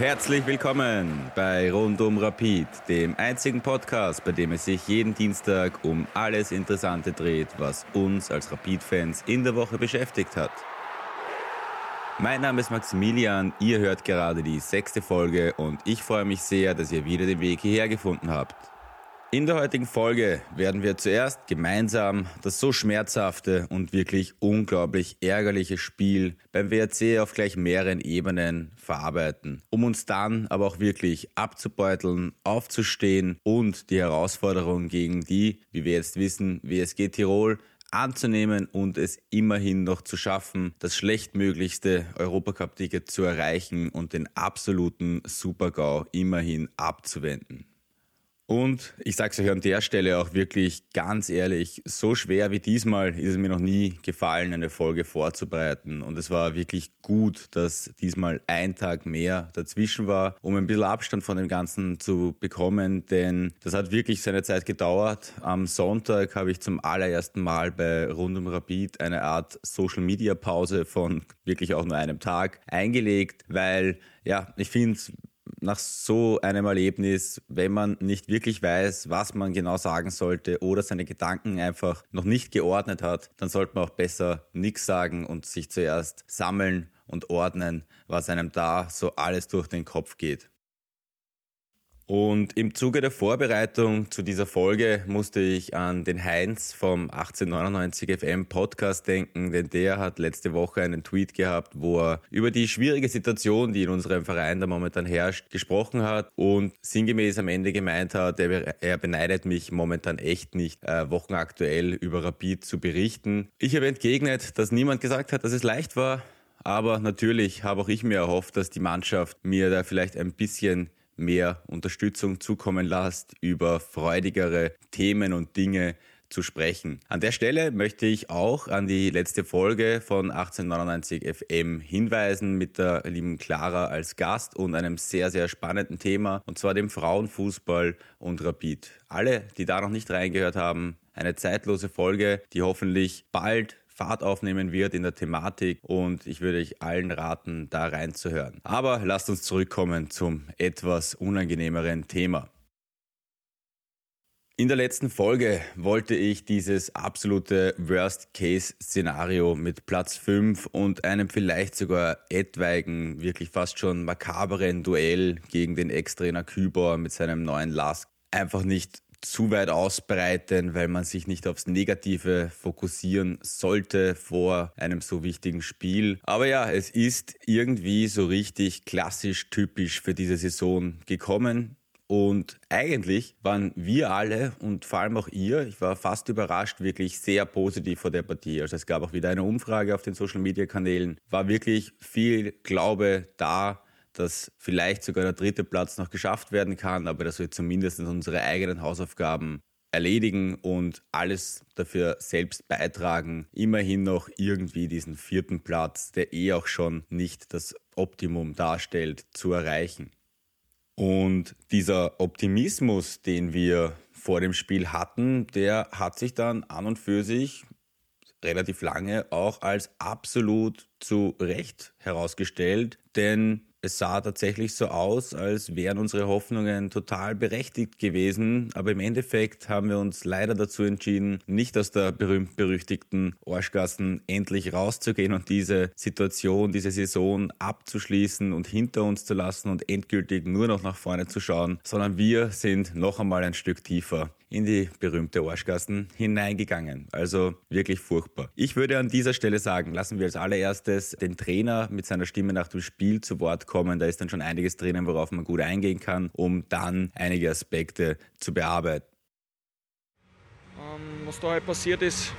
herzlich willkommen bei Rundum Rapid, dem einzigen Podcast, bei dem es sich jeden Dienstag um alles Interessante dreht, was uns als Rapid-Fans in der Woche beschäftigt hat. Mein Name ist Maximilian, ihr hört gerade die sechste Folge und ich freue mich sehr, dass ihr wieder den Weg hierher gefunden habt. In der heutigen Folge werden wir zuerst gemeinsam das so schmerzhafte und wirklich unglaublich ärgerliche Spiel beim WRC auf gleich mehreren Ebenen verarbeiten, um uns dann aber auch wirklich abzubeuteln, aufzustehen und die Herausforderung gegen die, wie wir jetzt wissen, WSG Tirol anzunehmen und es immerhin noch zu schaffen, das schlechtmöglichste Europacup-Ticket zu erreichen und den absoluten Super-GAU immerhin abzuwenden. Und ich sage es euch an der Stelle auch wirklich ganz ehrlich, so schwer wie diesmal ist es mir noch nie gefallen, eine Folge vorzubereiten. Und es war wirklich gut, dass diesmal ein Tag mehr dazwischen war, um ein bisschen Abstand von dem Ganzen zu bekommen. Denn das hat wirklich seine Zeit gedauert. Am Sonntag habe ich zum allerersten Mal bei Rundum Rapid eine Art Social-Media-Pause von wirklich auch nur einem Tag eingelegt, weil ja, ich finde, nach so einem Erlebnis, wenn man nicht wirklich weiß, was man genau sagen sollte oder seine Gedanken einfach noch nicht geordnet hat, dann sollte man auch besser nichts sagen und sich zuerst sammeln und ordnen, was einem da so alles durch den Kopf geht. Und im Zuge der Vorbereitung zu dieser Folge musste ich an den Heinz vom 1899 FM Podcast denken, denn der hat letzte Woche einen Tweet gehabt, wo er über die schwierige Situation, die in unserem Verein da momentan herrscht, gesprochen hat und sinngemäß am Ende gemeint hat, er, beneidet mich momentan echt nicht, äh, wochenaktuell über Rapid zu berichten. Ich habe entgegnet, dass niemand gesagt hat, dass es leicht war. Aber natürlich habe auch ich mir erhofft, dass die Mannschaft mir da vielleicht ein bisschen mehr Unterstützung zukommen lasst, über freudigere Themen und Dinge zu sprechen. An der Stelle möchte ich auch an die letzte Folge von 1899 FM hinweisen mit der lieben Clara als Gast und einem sehr, sehr spannenden Thema und zwar dem Frauenfußball und Rapid. Alle, die da noch nicht reingehört haben, eine zeitlose Folge, die hoffentlich bald Fahrt aufnehmen wird in der Thematik und ich würde euch allen raten, da reinzuhören. Aber lasst uns zurückkommen zum etwas unangenehmeren Thema. In der letzten Folge wollte ich dieses absolute Worst-Case-Szenario mit Platz 5 und einem vielleicht sogar etwaigen, wirklich fast schon makaberen Duell gegen den Ex-Trainer Kübor mit seinem neuen Lask einfach nicht zu weit ausbreiten, weil man sich nicht aufs Negative fokussieren sollte vor einem so wichtigen Spiel. Aber ja, es ist irgendwie so richtig klassisch typisch für diese Saison gekommen. Und eigentlich waren wir alle und vor allem auch ihr, ich war fast überrascht, wirklich sehr positiv vor der Partie. Also es gab auch wieder eine Umfrage auf den Social-Media-Kanälen, war wirklich viel Glaube da, dass vielleicht sogar der dritte Platz noch geschafft werden kann, aber dass wir zumindest unsere eigenen Hausaufgaben erledigen und alles dafür selbst beitragen, immerhin noch irgendwie diesen vierten Platz, der eh auch schon nicht das Optimum darstellt, zu erreichen. Und dieser Optimismus, den wir vor dem Spiel hatten, der hat sich dann an und für sich relativ lange auch als absolut zu Recht herausgestellt, denn es sah tatsächlich so aus, als wären unsere Hoffnungen total berechtigt gewesen. Aber im Endeffekt haben wir uns leider dazu entschieden, nicht aus der berühmt-berüchtigten Orschgassen endlich rauszugehen und diese Situation, diese Saison abzuschließen und hinter uns zu lassen und endgültig nur noch nach vorne zu schauen, sondern wir sind noch einmal ein Stück tiefer in die berühmte Arschgassen hineingegangen. Also wirklich furchtbar. Ich würde an dieser Stelle sagen, lassen wir als allererstes den Trainer mit seiner Stimme nach dem Spiel zu Wort kommen. Da ist dann schon einiges drinnen, worauf man gut eingehen kann, um dann einige Aspekte zu bearbeiten. Ähm, was da halt passiert ist,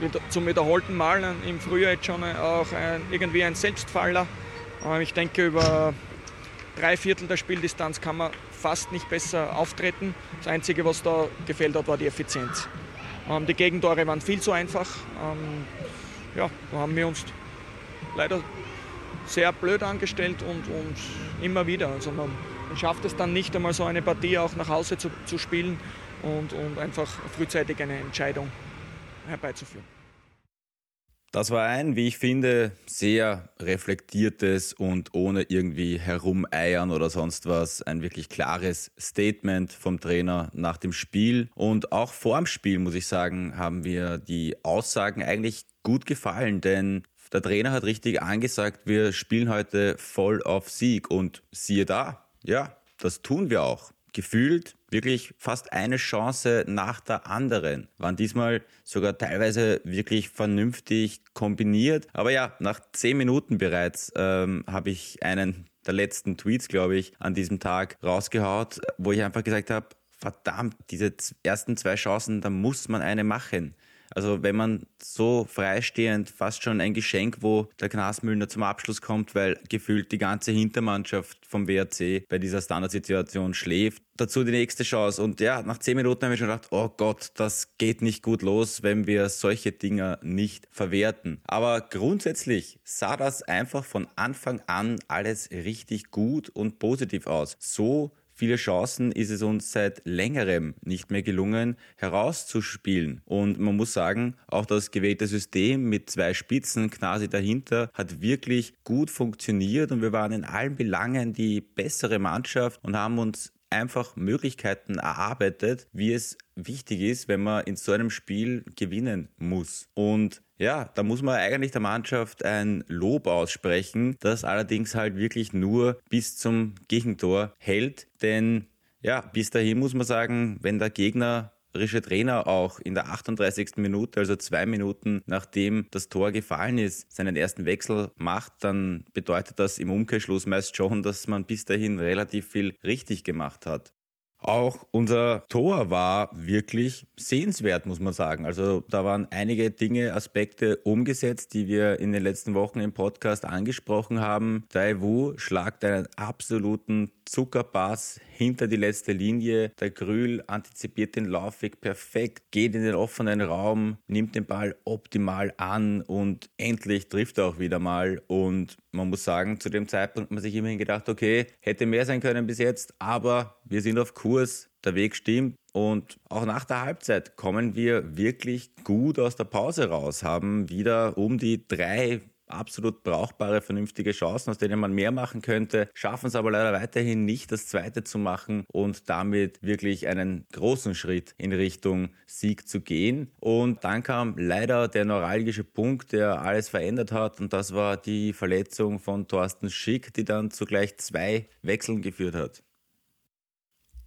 ist zum wiederholten Mal im Frühjahr jetzt schon auch ein, irgendwie ein Selbstfaller. Ähm, ich denke, über drei Viertel der Spieldistanz kann man fast nicht besser auftreten. Das Einzige, was da gefehlt hat, war die Effizienz. Ähm, die Gegentore waren viel zu einfach. Ähm, ja, da haben wir uns leider sehr blöd angestellt und, und immer wieder. Also man, man, schafft es dann nicht einmal so eine Partie auch nach Hause zu, zu spielen und, und einfach frühzeitig eine Entscheidung herbeizuführen. Das war ein, wie ich finde, sehr reflektiertes und ohne irgendwie herumeiern oder sonst was, ein wirklich klares Statement vom Trainer nach dem Spiel. Und auch vor dem Spiel, muss ich sagen, haben wir die Aussagen eigentlich gut gefallen, denn der Trainer hat richtig angesagt, wir spielen heute voll auf Sieg und siehe da, ja, das tun wir auch gefühlt wirklich fast eine Chance nach der anderen. Waren diesmal sogar teilweise wirklich vernünftig kombiniert. Aber ja, nach zehn Minuten bereits ähm, habe ich einen der letzten Tweets, glaube ich, an diesem Tag rausgehaut, wo ich einfach gesagt habe, verdammt, diese ersten zwei Chancen, da muss man eine machen. Also wenn man so freistehend, fast schon ein Geschenk, wo der Knasmüllner zum Abschluss kommt, weil gefühlt die ganze Hintermannschaft vom WRC bei dieser Standardsituation schläft. Dazu die nächste Chance. Und ja, nach zehn Minuten habe ich schon gedacht, oh Gott, das geht nicht gut los, wenn wir solche Dinger nicht verwerten. Aber grundsätzlich sah das einfach von Anfang an alles richtig gut und positiv aus. So viele Chancen ist es uns seit längerem nicht mehr gelungen herauszuspielen. Und man muss sagen, auch das gewählte System mit zwei Spitzen quasi dahinter hat wirklich gut funktioniert und wir waren in allen Belangen die bessere Mannschaft und haben uns einfach Möglichkeiten erarbeitet, wie es wichtig ist, wenn man in so einem Spiel gewinnen muss. Und ja, da muss man eigentlich der Mannschaft ein Lob aussprechen, das allerdings halt wirklich nur bis zum Gegentor hält. Denn ja, bis dahin muss man sagen, wenn der Gegner Trainer auch in der 38. Minute, also zwei Minuten nachdem das Tor gefallen ist, seinen ersten Wechsel macht, dann bedeutet das im Umkehrschluss meist schon, dass man bis dahin relativ viel richtig gemacht hat. Auch unser Tor war wirklich sehenswert, muss man sagen. Also da waren einige Dinge, Aspekte umgesetzt, die wir in den letzten Wochen im Podcast angesprochen haben. Dai Wu schlagt einen absoluten Zuckerpass hinter die letzte Linie. Der Grül antizipiert den Laufweg perfekt, geht in den offenen Raum, nimmt den Ball optimal an und endlich trifft er auch wieder mal. Und man muss sagen, zu dem Zeitpunkt hat man sich immerhin gedacht, okay, hätte mehr sein können bis jetzt, aber wir sind auf Kurs, der Weg stimmt. Und auch nach der Halbzeit kommen wir wirklich gut aus der Pause raus, haben wieder um die drei absolut brauchbare, vernünftige Chancen, aus denen man mehr machen könnte, schaffen es aber leider weiterhin nicht, das zweite zu machen und damit wirklich einen großen Schritt in Richtung Sieg zu gehen. Und dann kam leider der neuralgische Punkt, der alles verändert hat und das war die Verletzung von Thorsten Schick, die dann zugleich zwei Wechseln geführt hat.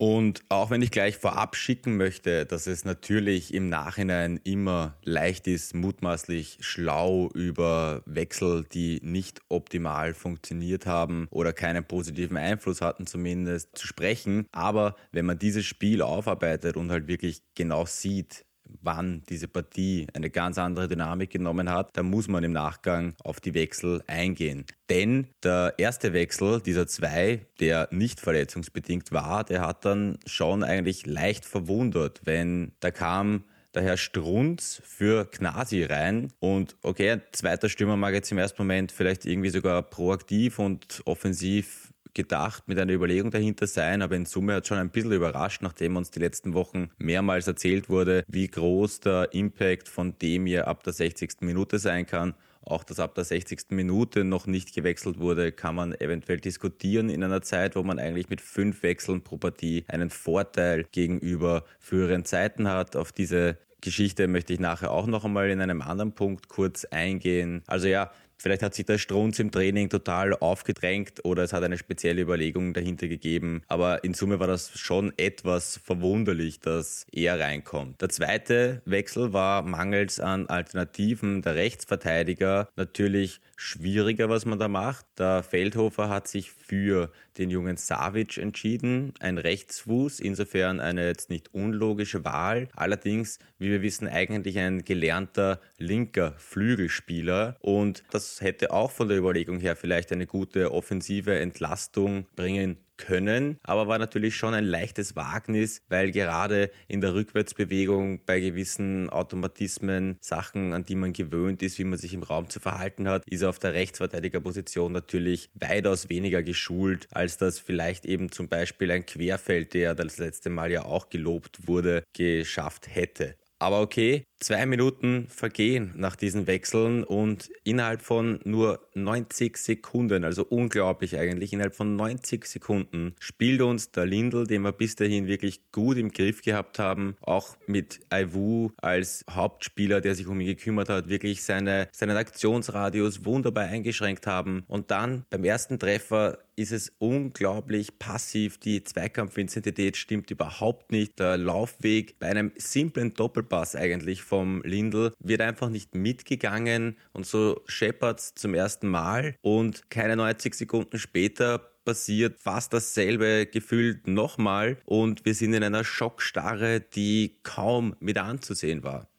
Und auch wenn ich gleich vorab schicken möchte, dass es natürlich im Nachhinein immer leicht ist, mutmaßlich schlau über Wechsel, die nicht optimal funktioniert haben oder keinen positiven Einfluss hatten zumindest, zu sprechen. Aber wenn man dieses Spiel aufarbeitet und halt wirklich genau sieht, wann diese Partie eine ganz andere Dynamik genommen hat, da muss man im Nachgang auf die Wechsel eingehen. Denn der erste Wechsel dieser zwei, der nicht verletzungsbedingt war, der hat dann schon eigentlich leicht verwundert, wenn da kam der Herr Strunz für Gnasi rein. Und okay, ein zweiter Stürmer mag jetzt im ersten Moment vielleicht irgendwie sogar proaktiv und offensiv gedacht, mit einer Überlegung dahinter sein, aber in Summe hat schon ein bisschen überrascht, nachdem uns die letzten Wochen mehrmals erzählt wurde, wie groß der Impact von dem hier ab der 60. Minute sein kann. Auch dass ab der 60. Minute noch nicht gewechselt wurde, kann man eventuell diskutieren in einer Zeit, wo man eigentlich mit fünf Wechseln pro Partie einen Vorteil gegenüber früheren Zeiten hat. Auf diese Geschichte möchte ich nachher auch noch einmal in einem anderen Punkt kurz eingehen. Also ja, Vielleicht hat sich der Strunz im Training total aufgedrängt oder es hat eine spezielle Überlegung dahinter gegeben. Aber in Summe war das schon etwas verwunderlich, dass er reinkommt. Der zweite Wechsel war mangels an Alternativen der Rechtsverteidiger natürlich schwieriger, was man da macht. Der Feldhofer hat sich für den jungen Savic entschieden, ein Rechtsfuß, insofern eine jetzt nicht unlogische Wahl. Allerdings, wie wir wissen, eigentlich ein gelernter linker Flügelspieler und das hätte auch von der Überlegung her vielleicht eine gute offensive Entlastung bringen können, aber war natürlich schon ein leichtes Wagnis, weil gerade in der Rückwärtsbewegung bei gewissen Automatismen, Sachen, an die man gewöhnt ist, wie man sich im Raum zu verhalten hat, ist er auf der Rechtsverteidigerposition natürlich weitaus weniger geschult, als das vielleicht eben zum Beispiel ein Querfeld, der das letzte Mal ja auch gelobt wurde, geschafft hätte. Aber okay, Zwei Minuten vergehen nach diesen Wechseln und innerhalb von nur 90 Sekunden, also unglaublich eigentlich, innerhalb von 90 Sekunden spielt uns der Lindl, den wir bis dahin wirklich gut im Griff gehabt haben, auch mit Aiwu als Hauptspieler, der sich um ihn gekümmert hat, wirklich seine, seinen Aktionsradius wunderbar eingeschränkt haben. Und dann beim ersten Treffer ist es unglaublich passiv. Die Zweikampfintensität stimmt überhaupt nicht. Der Laufweg bei einem simplen Doppelpass eigentlich vom Lindl wird einfach nicht mitgegangen und so scheppert's zum ersten Mal und keine 90 Sekunden später passiert fast dasselbe gefühlt nochmal und wir sind in einer Schockstarre, die kaum mit anzusehen war.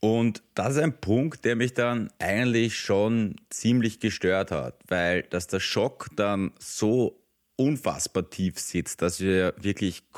Und das ist ein Punkt, der mich dann eigentlich schon ziemlich gestört hat, weil dass der Schock dann so unfassbar tief sitzt, dass wir wirklich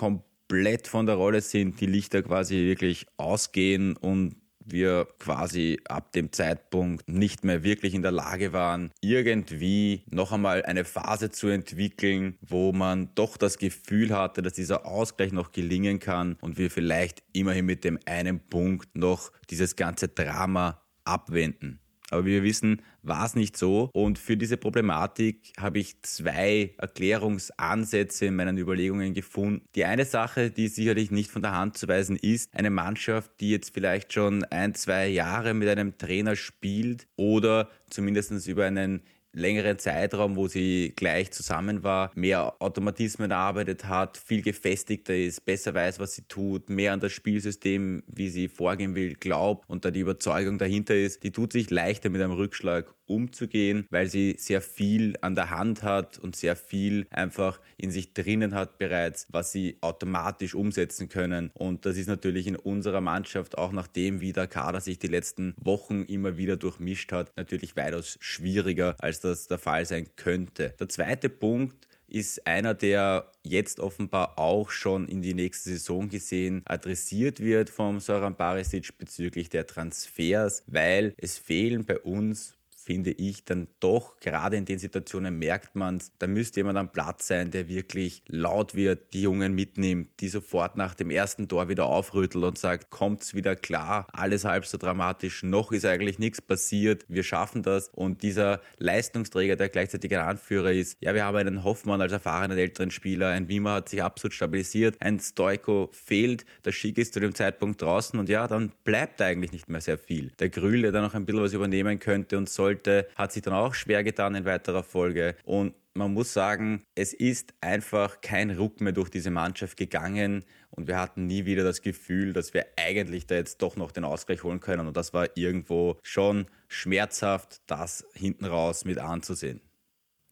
komplett von der Rolle sind, die Lichter quasi wirklich ausgehen und wir quasi ab dem Zeitpunkt nicht mehr wirklich in der Lage waren, irgendwie noch einmal eine Phase zu entwickeln, wo man doch das Gefühl hatte, dass dieser Ausgleich noch gelingen kann und wir vielleicht immerhin mit dem einen Punkt noch dieses ganze Drama abwenden. Aber wie wir wissen, war es nicht so. Und für diese Problematik habe ich zwei Erklärungsansätze in meinen Überlegungen gefunden. Die eine Sache, die sicherlich nicht von der Hand zu weisen ist, eine Mannschaft, die jetzt vielleicht schon ein, zwei Jahre mit einem Trainer spielt oder zumindest über einen längeren Zeitraum, wo sie gleich zusammen war, mehr Automatismen erarbeitet hat, viel gefestigter ist, besser weiß, was sie tut, mehr an das Spielsystem, wie sie vorgehen will, glaubt und da die Überzeugung dahinter ist, die tut sich leichter mit einem Rückschlag umzugehen, weil sie sehr viel an der Hand hat und sehr viel einfach in sich drinnen hat bereits, was sie automatisch umsetzen können. Und das ist natürlich in unserer Mannschaft, auch nachdem wie der Kader sich die letzten Wochen immer wieder durchmischt hat, natürlich weitaus schwieriger, als das der Fall sein könnte. Der zweite Punkt, ist einer, der jetzt offenbar auch schon in die nächste Saison gesehen adressiert wird vom Soran Barisic bezüglich der Transfers, weil es fehlen bei uns finde ich, dann doch, gerade in den Situationen merkt man es, da müsste jemand am Platz sein, der wirklich laut wird, die Jungen mitnimmt, die sofort nach dem ersten Tor wieder aufrüttelt und sagt, kommt's wieder klar, alles halb so dramatisch, noch ist eigentlich nichts passiert, wir schaffen das. Und dieser Leistungsträger, der gleichzeitig ein Anführer ist, ja, wir haben einen Hoffmann als erfahrenen älteren Spieler, ein Wimmer hat sich absolut stabilisiert, ein Stoiko fehlt, der Schick ist zu dem Zeitpunkt draußen und ja, dann bleibt eigentlich nicht mehr sehr viel. Der Grühl, der da noch ein bisschen was übernehmen könnte und sollte, wollte, hat sich dann auch schwer getan in weiterer Folge. Und man muss sagen, es ist einfach kein Ruck mehr durch diese Mannschaft gegangen und wir hatten nie wieder das Gefühl, dass wir eigentlich da jetzt doch noch den Ausgleich holen können. Und das war irgendwo schon schmerzhaft, das hinten raus mit anzusehen.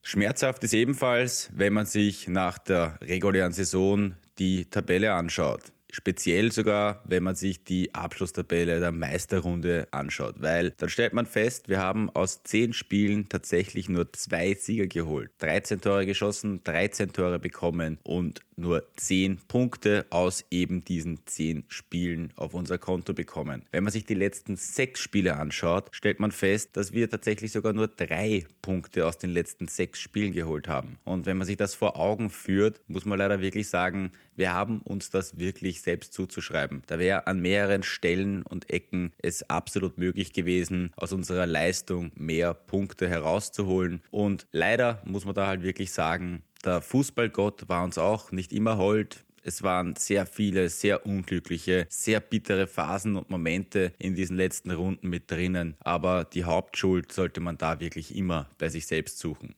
Schmerzhaft ist ebenfalls, wenn man sich nach der regulären Saison die Tabelle anschaut. Speziell sogar, wenn man sich die Abschlusstabelle der Meisterrunde anschaut, weil dann stellt man fest, wir haben aus zehn Spielen tatsächlich nur zwei Sieger geholt. 13 Tore geschossen, 13 Tore bekommen und nur 10 Punkte aus eben diesen 10 Spielen auf unser Konto bekommen. Wenn man sich die letzten sechs Spiele anschaut, stellt man fest, dass wir tatsächlich sogar nur drei Punkte aus den letzten sechs Spielen geholt haben. Und wenn man sich das vor Augen führt, muss man leider wirklich sagen, wir haben uns das wirklich selbst zuzuschreiben. Da wäre an mehreren Stellen und Ecken es absolut möglich gewesen, aus unserer Leistung mehr Punkte herauszuholen. Und leider muss man da halt wirklich sagen, der Fußballgott war uns auch nicht immer hold. Es waren sehr viele, sehr unglückliche, sehr bittere Phasen und Momente in diesen letzten Runden mit drinnen. Aber die Hauptschuld sollte man da wirklich immer bei sich selbst suchen.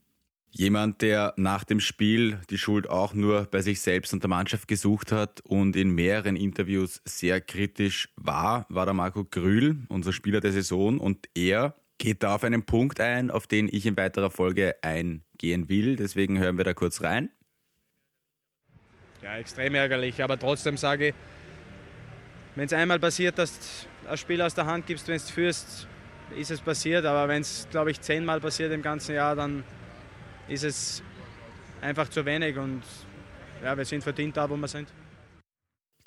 Jemand, der nach dem Spiel die Schuld auch nur bei sich selbst und der Mannschaft gesucht hat und in mehreren Interviews sehr kritisch war, war der Marco Grühl, unser Spieler der Saison. Und er geht da auf einen Punkt ein, auf den ich in weiterer Folge eingehen will. Deswegen hören wir da kurz rein. Ja, extrem ärgerlich, aber trotzdem sage ich, wenn es einmal passiert, dass du ein Spiel aus der Hand gibst, wenn du führst, ist es passiert. Aber wenn es, glaube ich, zehnmal passiert im ganzen Jahr, dann ist es einfach zu wenig und ja, wir sind verdient da, wo wir sind.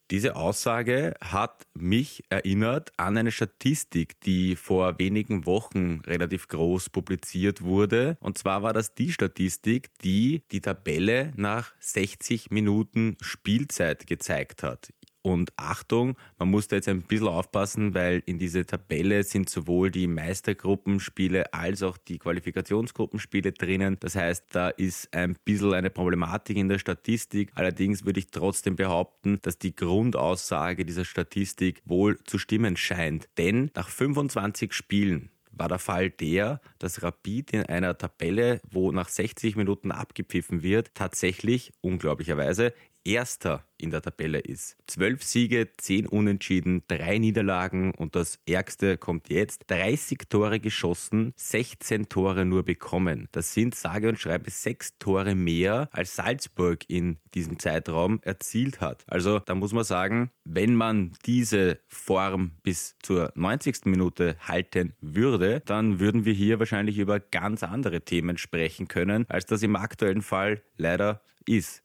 Diese Aussage hat mich erinnert an eine Statistik, die vor wenigen Wochen relativ groß publiziert wurde. Und zwar war das die Statistik, die die Tabelle nach 60 Minuten Spielzeit gezeigt hat. Und Achtung, man muss da jetzt ein bisschen aufpassen, weil in diese Tabelle sind sowohl die Meistergruppenspiele als auch die Qualifikationsgruppenspiele drinnen. Das heißt, da ist ein bisschen eine Problematik in der Statistik. Allerdings würde ich trotzdem behaupten, dass die Grundaussage dieser Statistik wohl zu stimmen scheint. Denn nach 25 Spielen war der Fall der, dass Rapid in einer Tabelle, wo nach 60 Minuten abgepfiffen wird, tatsächlich unglaublicherweise Erster in der Tabelle ist. Zwölf Siege, zehn Unentschieden, drei Niederlagen und das Ärgste kommt jetzt. 30 Tore geschossen, 16 Tore nur bekommen. Das sind sage und schreibe sechs Tore mehr, als Salzburg in diesem Zeitraum erzielt hat. Also da muss man sagen, wenn man diese Form bis zur 90. Minute halten würde, dann würden wir hier wahrscheinlich über ganz andere Themen sprechen können, als das im aktuellen Fall leider ist.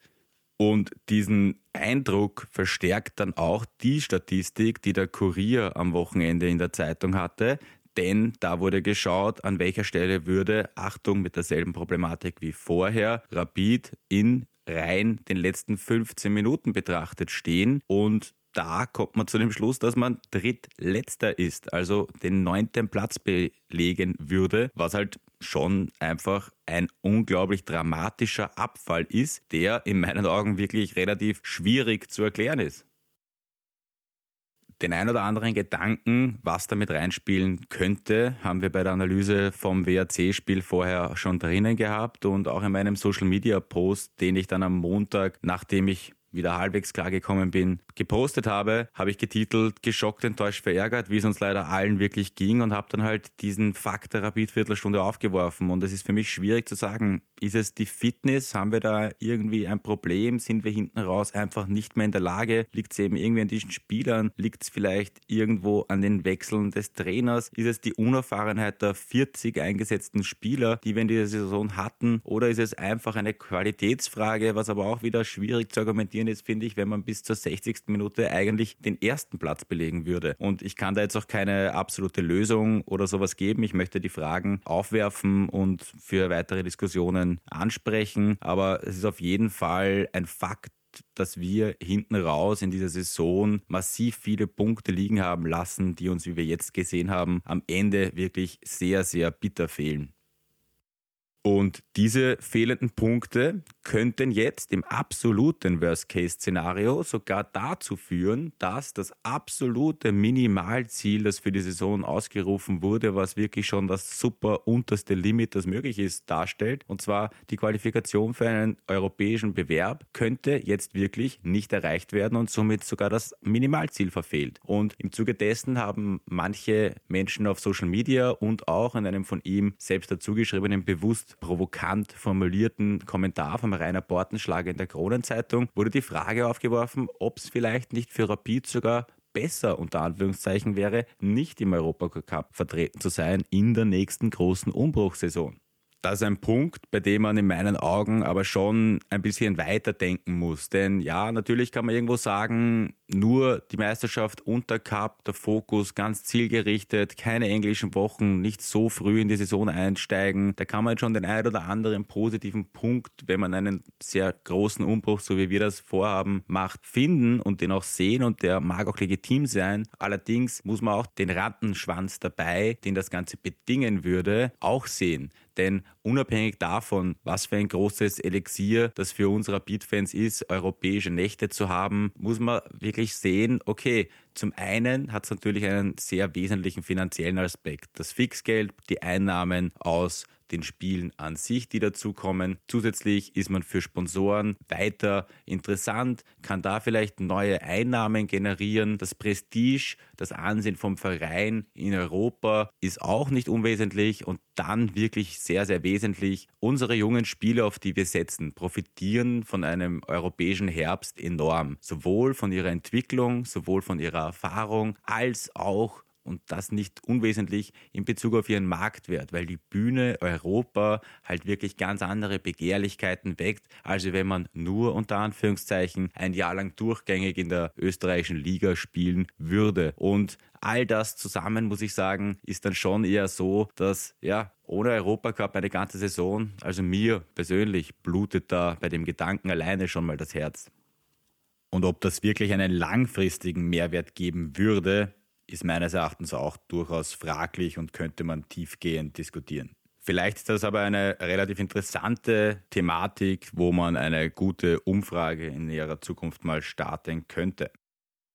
Und diesen Eindruck verstärkt dann auch die Statistik, die der Kurier am Wochenende in der Zeitung hatte. Denn da wurde geschaut, an welcher Stelle würde, Achtung, mit derselben Problematik wie vorher, Rapid in rein den letzten 15 Minuten betrachtet stehen. Und da kommt man zu dem Schluss, dass man drittletzter ist, also den neunten Platz belegen würde, was halt schon einfach ein unglaublich dramatischer Abfall ist, der in meinen Augen wirklich relativ schwierig zu erklären ist. Den ein oder anderen Gedanken, was damit reinspielen könnte, haben wir bei der Analyse vom WAC-Spiel vorher schon drinnen gehabt und auch in meinem Social-Media-Post, den ich dann am Montag, nachdem ich wieder halbwegs klargekommen bin, gepostet habe, habe ich getitelt Geschockt, enttäuscht, verärgert, wie es uns leider allen wirklich ging und habe dann halt diesen Fakt der Rapid-Viertelstunde aufgeworfen. Und es ist für mich schwierig zu sagen, ist es die Fitness? Haben wir da irgendwie ein Problem? Sind wir hinten raus einfach nicht mehr in der Lage? Liegt es eben irgendwie an diesen Spielern? Liegt es vielleicht irgendwo an den Wechseln des Trainers? Ist es die Unerfahrenheit der 40 eingesetzten Spieler, die wir in dieser Saison hatten? Oder ist es einfach eine Qualitätsfrage, was aber auch wieder schwierig zu argumentieren ist, finde ich, wenn man bis zur 60. Minute eigentlich den ersten Platz belegen würde? Und ich kann da jetzt auch keine absolute Lösung oder sowas geben. Ich möchte die Fragen aufwerfen und für weitere Diskussionen ansprechen, aber es ist auf jeden Fall ein Fakt, dass wir hinten raus in dieser Saison massiv viele Punkte liegen haben lassen, die uns, wie wir jetzt gesehen haben, am Ende wirklich sehr, sehr bitter fehlen. Und diese fehlenden Punkte könnten jetzt im absoluten Worst-Case-Szenario sogar dazu führen, dass das absolute Minimalziel, das für die Saison ausgerufen wurde, was wirklich schon das super unterste Limit, das möglich ist, darstellt, und zwar die Qualifikation für einen europäischen Bewerb, könnte jetzt wirklich nicht erreicht werden und somit sogar das Minimalziel verfehlt. Und im Zuge dessen haben manche Menschen auf Social Media und auch in einem von ihm selbst dazugeschriebenen bewusst provokant formulierten Kommentar vom Rainer Bortenschlager in der Kronenzeitung wurde die Frage aufgeworfen, ob es vielleicht nicht für Rapid sogar besser unter Anführungszeichen wäre, nicht im Europacup vertreten zu sein in der nächsten großen Umbruchssaison. Das ist ein Punkt, bei dem man in meinen Augen aber schon ein bisschen weiterdenken muss. Denn ja, natürlich kann man irgendwo sagen, nur die Meisterschaft unter Cup, der Fokus ganz zielgerichtet, keine englischen Wochen, nicht so früh in die Saison einsteigen. Da kann man schon den ein oder anderen positiven Punkt, wenn man einen sehr großen Umbruch, so wie wir das vorhaben, macht, finden und den auch sehen und der mag auch legitim sein. Allerdings muss man auch den Rattenschwanz dabei, den das Ganze bedingen würde, auch sehen. Denn unabhängig davon, was für ein großes Elixier das für uns Rapid-Fans ist, europäische Nächte zu haben, muss man wirklich sehen, okay, zum einen hat es natürlich einen sehr wesentlichen finanziellen Aspekt. Das Fixgeld, die Einnahmen aus den Spielen an sich, die dazukommen. Zusätzlich ist man für Sponsoren weiter interessant, kann da vielleicht neue Einnahmen generieren. Das Prestige, das Ansehen vom Verein in Europa ist auch nicht unwesentlich und dann wirklich sehr, sehr wesentlich. Unsere jungen Spieler, auf die wir setzen, profitieren von einem europäischen Herbst enorm. Sowohl von ihrer Entwicklung, sowohl von ihrer Erfahrung, als auch und das nicht unwesentlich in Bezug auf ihren Marktwert, weil die Bühne Europa halt wirklich ganz andere Begehrlichkeiten weckt, als wenn man nur unter Anführungszeichen ein Jahr lang durchgängig in der österreichischen Liga spielen würde. Und all das zusammen, muss ich sagen, ist dann schon eher so, dass ja, ohne Europacup eine ganze Saison, also mir persönlich blutet da bei dem Gedanken alleine schon mal das Herz. Und ob das wirklich einen langfristigen Mehrwert geben würde, ist meines Erachtens auch durchaus fraglich und könnte man tiefgehend diskutieren. Vielleicht ist das aber eine relativ interessante Thematik, wo man eine gute Umfrage in näherer Zukunft mal starten könnte.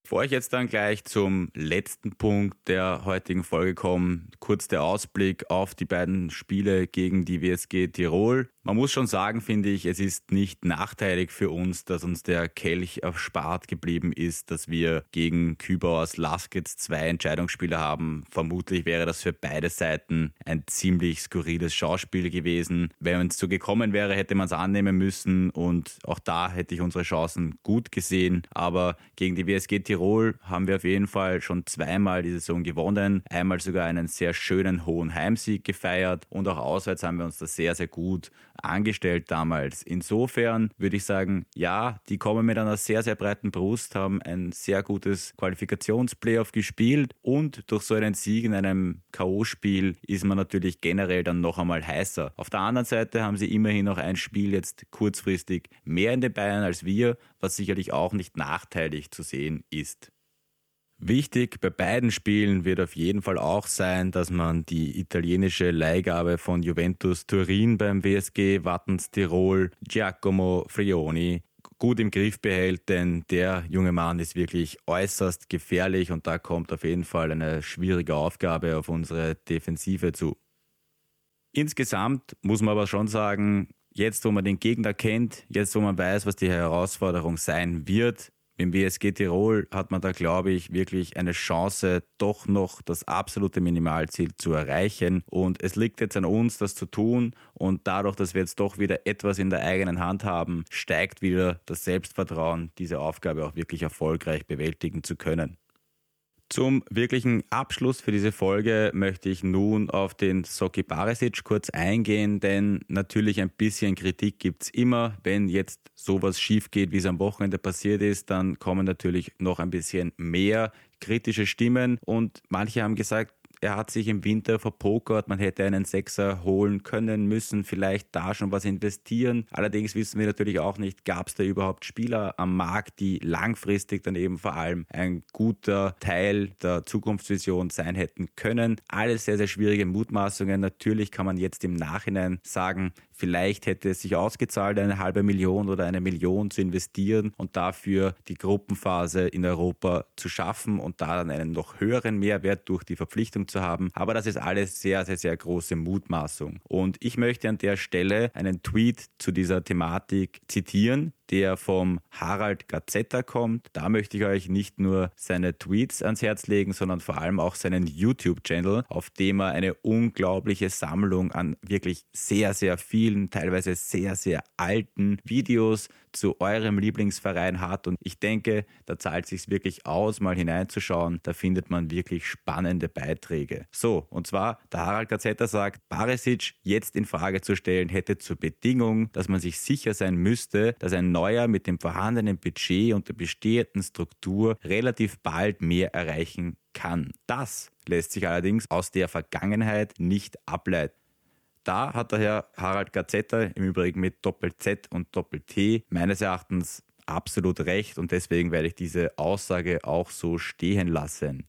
Bevor ich jetzt dann gleich zum letzten Punkt der heutigen Folge komme, kurz der Ausblick auf die beiden Spiele gegen die WSG Tirol. Man muss schon sagen, finde ich, es ist nicht nachteilig für uns, dass uns der Kelch erspart geblieben ist, dass wir gegen Kübauers Laskets zwei Entscheidungsspiele haben. Vermutlich wäre das für beide Seiten ein ziemlich skurriles Schauspiel gewesen. Wenn es so gekommen wäre, hätte man es annehmen müssen und auch da hätte ich unsere Chancen gut gesehen. Aber gegen die WSG Tirol haben wir auf jeden Fall schon zweimal die Saison gewonnen, einmal sogar einen sehr schönen hohen Heimsieg gefeiert und auch auswärts haben wir uns das sehr, sehr gut angestellt damals. Insofern würde ich sagen, ja, die kommen mit einer sehr, sehr breiten Brust, haben ein sehr gutes Qualifikationsplayoff gespielt und durch so einen Sieg in einem K.O.-Spiel ist man natürlich generell dann noch einmal heißer. Auf der anderen Seite haben sie immerhin noch ein Spiel jetzt kurzfristig mehr in den Beinen als wir, was sicherlich auch nicht nachteilig zu sehen ist. Wichtig bei beiden Spielen wird auf jeden Fall auch sein, dass man die italienische Leihgabe von Juventus Turin beim WSG Wattens Tirol, Giacomo Frioni, gut im Griff behält, denn der junge Mann ist wirklich äußerst gefährlich und da kommt auf jeden Fall eine schwierige Aufgabe auf unsere Defensive zu. Insgesamt muss man aber schon sagen, jetzt wo man den Gegner kennt, jetzt wo man weiß, was die Herausforderung sein wird, im WSG Tirol hat man da, glaube ich, wirklich eine Chance, doch noch das absolute Minimalziel zu erreichen. Und es liegt jetzt an uns, das zu tun. Und dadurch, dass wir jetzt doch wieder etwas in der eigenen Hand haben, steigt wieder das Selbstvertrauen, diese Aufgabe auch wirklich erfolgreich bewältigen zu können. Zum wirklichen Abschluss für diese Folge möchte ich nun auf den Soki Barisic kurz eingehen, denn natürlich ein bisschen Kritik gibt es immer. Wenn jetzt sowas schief geht, wie es am Wochenende passiert ist, dann kommen natürlich noch ein bisschen mehr kritische Stimmen und manche haben gesagt, er hat sich im Winter verpokert, man hätte einen Sechser holen können, müssen vielleicht da schon was investieren. Allerdings wissen wir natürlich auch nicht, gab es da überhaupt Spieler am Markt, die langfristig dann eben vor allem ein guter Teil der Zukunftsvision sein hätten können. Alles sehr, sehr schwierige Mutmaßungen. Natürlich kann man jetzt im Nachhinein sagen, Vielleicht hätte es sich ausgezahlt, eine halbe Million oder eine Million zu investieren und dafür die Gruppenphase in Europa zu schaffen und da dann einen noch höheren Mehrwert durch die Verpflichtung zu haben. Aber das ist alles sehr, sehr, sehr große Mutmaßung. Und ich möchte an der Stelle einen Tweet zu dieser Thematik zitieren, der vom Harald Gazetta kommt. Da möchte ich euch nicht nur seine Tweets ans Herz legen, sondern vor allem auch seinen YouTube-Channel, auf dem er eine unglaubliche Sammlung an wirklich sehr, sehr vielen, teilweise sehr, sehr alten Videos zu eurem Lieblingsverein hat. Und ich denke, da zahlt sich wirklich aus, mal hineinzuschauen. Da findet man wirklich spannende Beiträge. So, und zwar, der Harald Gazetta sagt, Barisic jetzt in Frage zu stellen, hätte zur Bedingung, dass man sich sicher sein müsste, dass ein neuer mit dem vorhandenen Budget und der bestehenden Struktur relativ bald mehr erreichen kann. Das lässt sich allerdings aus der Vergangenheit nicht ableiten. Da hat der Herr Harald Gazetta im Übrigen mit Doppel-Z und Doppel-T meines Erachtens absolut recht und deswegen werde ich diese Aussage auch so stehen lassen.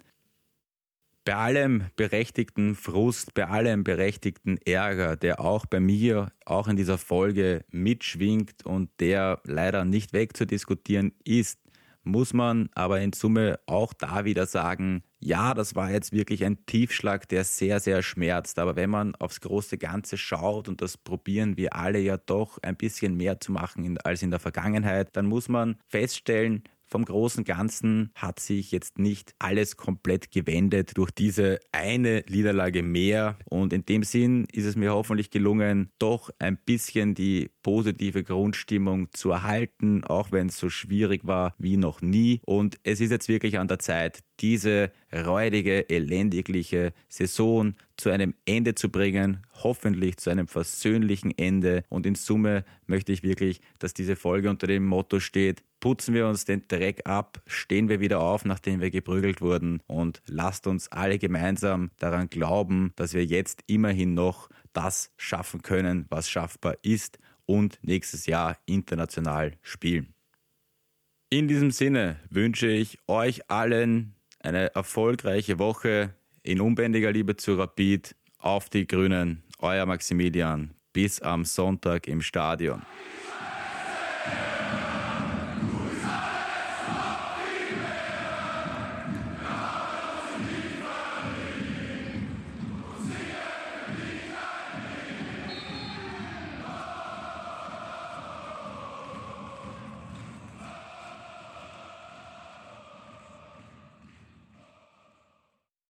Bei allem berechtigten Frust, bei allem berechtigten Ärger, der auch bei mir, auch in dieser Folge mitschwingt und der leider nicht wegzudiskutieren ist, muss man aber in Summe auch da wieder sagen, ja, das war jetzt wirklich ein Tiefschlag, der sehr, sehr schmerzt. Aber wenn man aufs große Ganze schaut, und das probieren wir alle ja doch ein bisschen mehr zu machen als in der Vergangenheit, dann muss man feststellen, vom großen Ganzen hat sich jetzt nicht alles komplett gewendet durch diese eine Niederlage mehr. Und in dem Sinn ist es mir hoffentlich gelungen, doch ein bisschen die positive Grundstimmung zu erhalten, auch wenn es so schwierig war wie noch nie. Und es ist jetzt wirklich an der Zeit, diese räudige, elendigliche Saison zu einem Ende zu bringen, hoffentlich zu einem versöhnlichen Ende. Und in Summe möchte ich wirklich, dass diese Folge unter dem Motto steht, putzen wir uns den Dreck ab, stehen wir wieder auf, nachdem wir geprügelt wurden und lasst uns alle gemeinsam daran glauben, dass wir jetzt immerhin noch das schaffen können, was schaffbar ist und nächstes Jahr international spielen. In diesem Sinne wünsche ich euch allen eine erfolgreiche Woche in unbändiger Liebe zu Rapid. Auf die Grünen, euer Maximilian. Bis am Sonntag im Stadion.